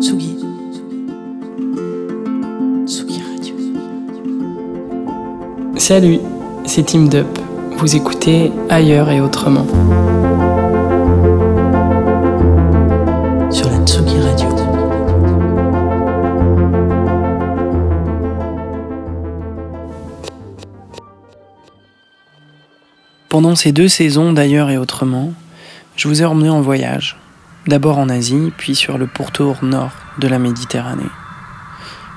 Tsugi. Tsugi Radio. Salut, c'est Team Dup. Vous écoutez Ailleurs et Autrement. Sur la Tsugi Radio. Pendant ces deux saisons d'Ailleurs et Autrement, je vous ai emmené en voyage. D'abord en Asie, puis sur le pourtour nord de la Méditerranée.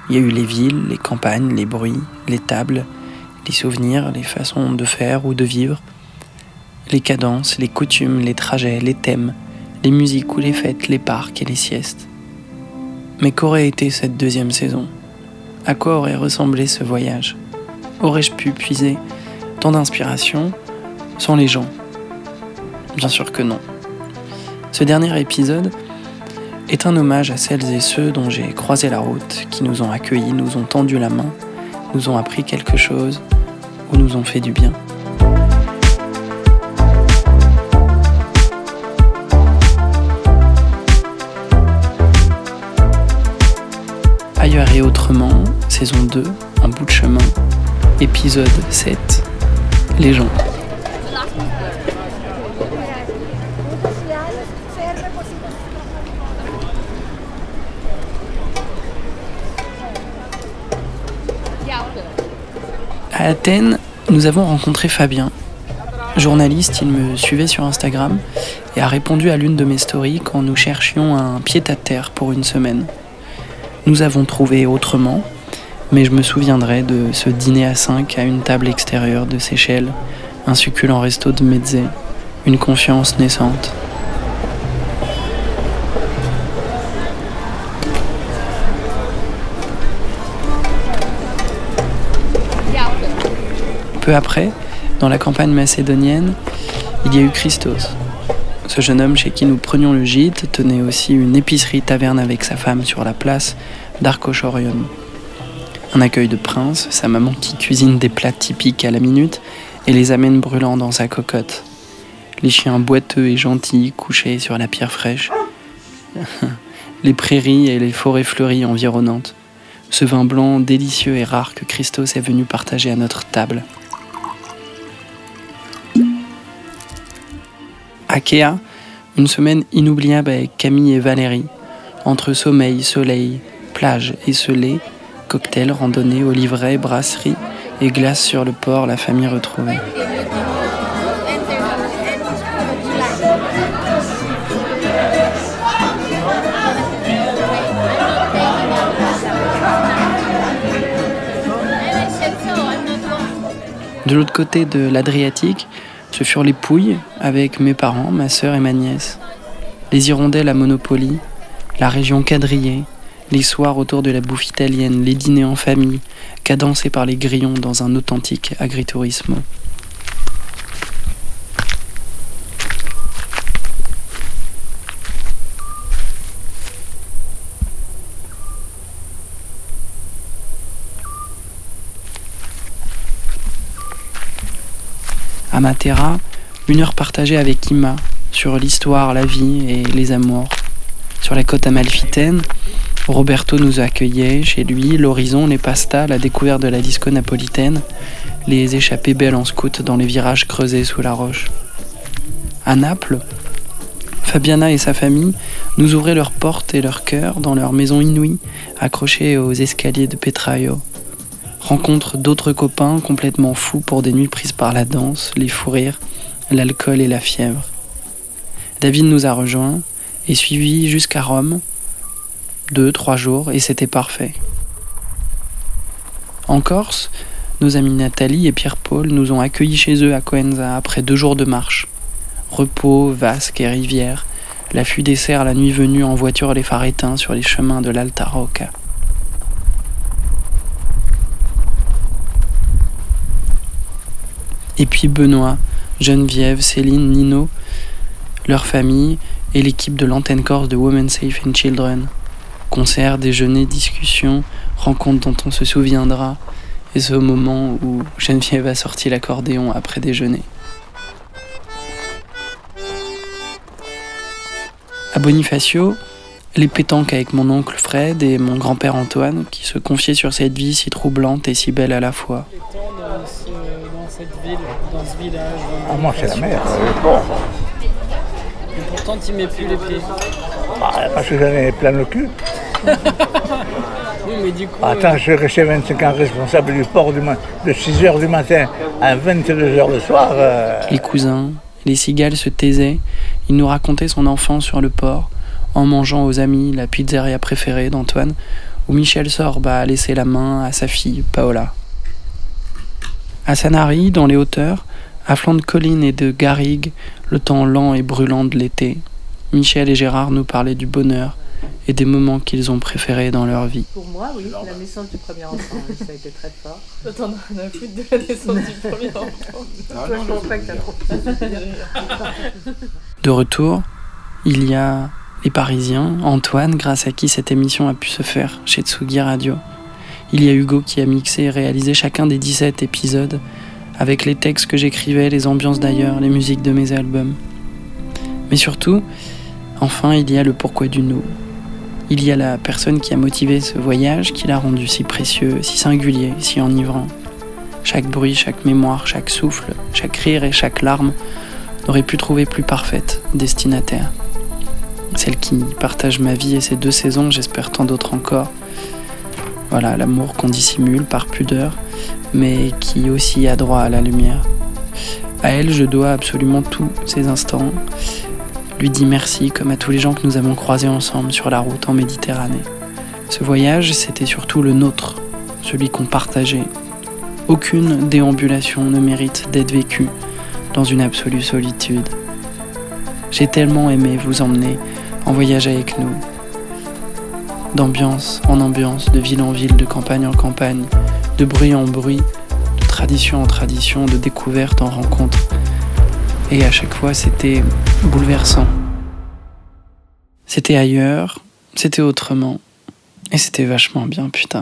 Il y a eu les villes, les campagnes, les bruits, les tables, les souvenirs, les façons de faire ou de vivre, les cadences, les coutumes, les trajets, les thèmes, les musiques ou les fêtes, les parcs et les siestes. Mais qu'aurait été cette deuxième saison? À quoi aurait ressemblé ce voyage? Aurais-je pu puiser tant d'inspiration sans les gens? Bien sûr que non. Ce dernier épisode est un hommage à celles et ceux dont j'ai croisé la route, qui nous ont accueillis, nous ont tendu la main, nous ont appris quelque chose ou nous ont fait du bien. Ailleurs et autrement, saison 2, en bout de chemin, épisode 7, les gens. À Athènes, nous avons rencontré Fabien. Journaliste, il me suivait sur Instagram et a répondu à l'une de mes stories quand nous cherchions un pied-à-terre pour une semaine. Nous avons trouvé autrement, mais je me souviendrai de ce dîner à 5 à une table extérieure de Seychelles, un succulent resto de Medze, une confiance naissante. Peu après, dans la campagne macédonienne, il y a eu Christos. Ce jeune homme chez qui nous prenions le gîte tenait aussi une épicerie taverne avec sa femme sur la place d'Arcochorion. Un accueil de prince, sa maman qui cuisine des plats typiques à la minute et les amène brûlants dans sa cocotte. Les chiens boiteux et gentils couchés sur la pierre fraîche. les prairies et les forêts fleuries environnantes. Ce vin blanc délicieux et rare que Christos est venu partager à notre table. Akea, une semaine inoubliable avec Camille et Valérie. Entre sommeil, soleil, plage et soleil, cocktail, randonnée, oliveraie, brasserie et glace sur le port, la famille retrouvée. De l'autre côté de l'Adriatique, ce furent les Pouilles avec mes parents, ma sœur et ma nièce. Les hirondelles à Monopoly, la région quadrillée, les soirs autour de la bouffe italienne, les dîners en famille, cadencés par les grillons dans un authentique agritourisme. À Matera, une heure partagée avec Ima sur l'histoire, la vie et les amours. Sur la côte amalfitaine, Roberto nous accueillait chez lui, l'horizon, les pastas, la découverte de la disco napolitaine, les échappées belles en scout dans les virages creusés sous la roche. À Naples, Fabiana et sa famille nous ouvraient leurs portes et leurs cœurs dans leur maison inouïe, accrochée aux escaliers de Petraio. Rencontre d'autres copains complètement fous pour des nuits prises par la danse, les fous rires, l'alcool et la fièvre. David nous a rejoints et suivi jusqu'à Rome, deux, trois jours, et c'était parfait. En Corse, nos amis Nathalie et Pierre-Paul nous ont accueillis chez eux à Coenza après deux jours de marche. Repos, vasques et rivières, l'affût des cerfs la nuit venue en voiture les phares éteints sur les chemins de l'Alta Rocca. Et puis Benoît, Geneviève, Céline, Nino, leur famille et l'équipe de l'antenne corse de Women Safe and Children. Concerts, déjeuners, discussions, rencontres dont on se souviendra, et ce moment où Geneviève a sorti l'accordéon après déjeuner. À Bonifacio, Les pétanques avec mon oncle Fred et mon grand-père Antoine, qui se confiaient sur cette vie si troublante et si belle à la fois. Cette ville, dans ce village. dans Ah, moi, c'est la mer. Et pourtant, tu mets plus les pieds. Ah, parce que j'en ai plein le cul. Oui, mais du coup. Attends, je suis resté 25 ans responsable du port du de 6h du matin à 22h le soir. euh, Les cousins, les cigales se taisaient. Il nous racontait son enfance sur le port, en mangeant aux amis la pizzeria préférée d'Antoine, où Michel Sorbe a laissé la main à sa fille, Paola. À Sanary, dans les hauteurs, à flanc de collines et de garrigues, le temps lent et brûlant de l'été, Michel et Gérard nous parlaient du bonheur et des moments qu'ils ont préférés dans leur vie. Pour moi, oui, la naissance du premier enfant, ça a été très fort. Rien à foutre de la naissance du premier enfant. Toi, je pense pas que t'as trop. De retour, il y a les Parisiens, Antoine, grâce à qui cette émission a pu se faire chez Tsugi Radio. Il y a Hugo qui a mixé et réalisé chacun des 17 épisodes avec les textes que j'écrivais, les ambiances d'ailleurs, les musiques de mes albums. Mais surtout, enfin, il y a le pourquoi du nous. Il y a la personne qui a motivé ce voyage, qui l'a rendu si précieux, si singulier, si enivrant. Chaque bruit, chaque mémoire, chaque souffle, chaque rire et chaque larme n'aurait pu trouver plus parfaite destinataire. Celle qui partage ma vie et ses deux saisons, j'espère tant d'autres encore. Voilà, l'amour qu'on dissimule par pudeur, mais qui aussi a droit à la lumière. À elle, je dois absolument tous ces instants. Lui dis merci comme à tous les gens que nous avons croisés ensemble sur la route en Méditerranée. Ce voyage, c'était surtout le nôtre, celui qu'on partageait. Aucune déambulation ne mérite d'être vécue dans une absolue solitude. J'ai tellement aimé vous emmener en voyage avec nous, d'ambiance en ambiance, de ville en ville, de campagne en campagne, de bruit en bruit, de tradition en tradition, de découverte en rencontre. Et à chaque fois, c'était bouleversant. C'était ailleurs, c'était autrement, et c'était vachement bien, putain.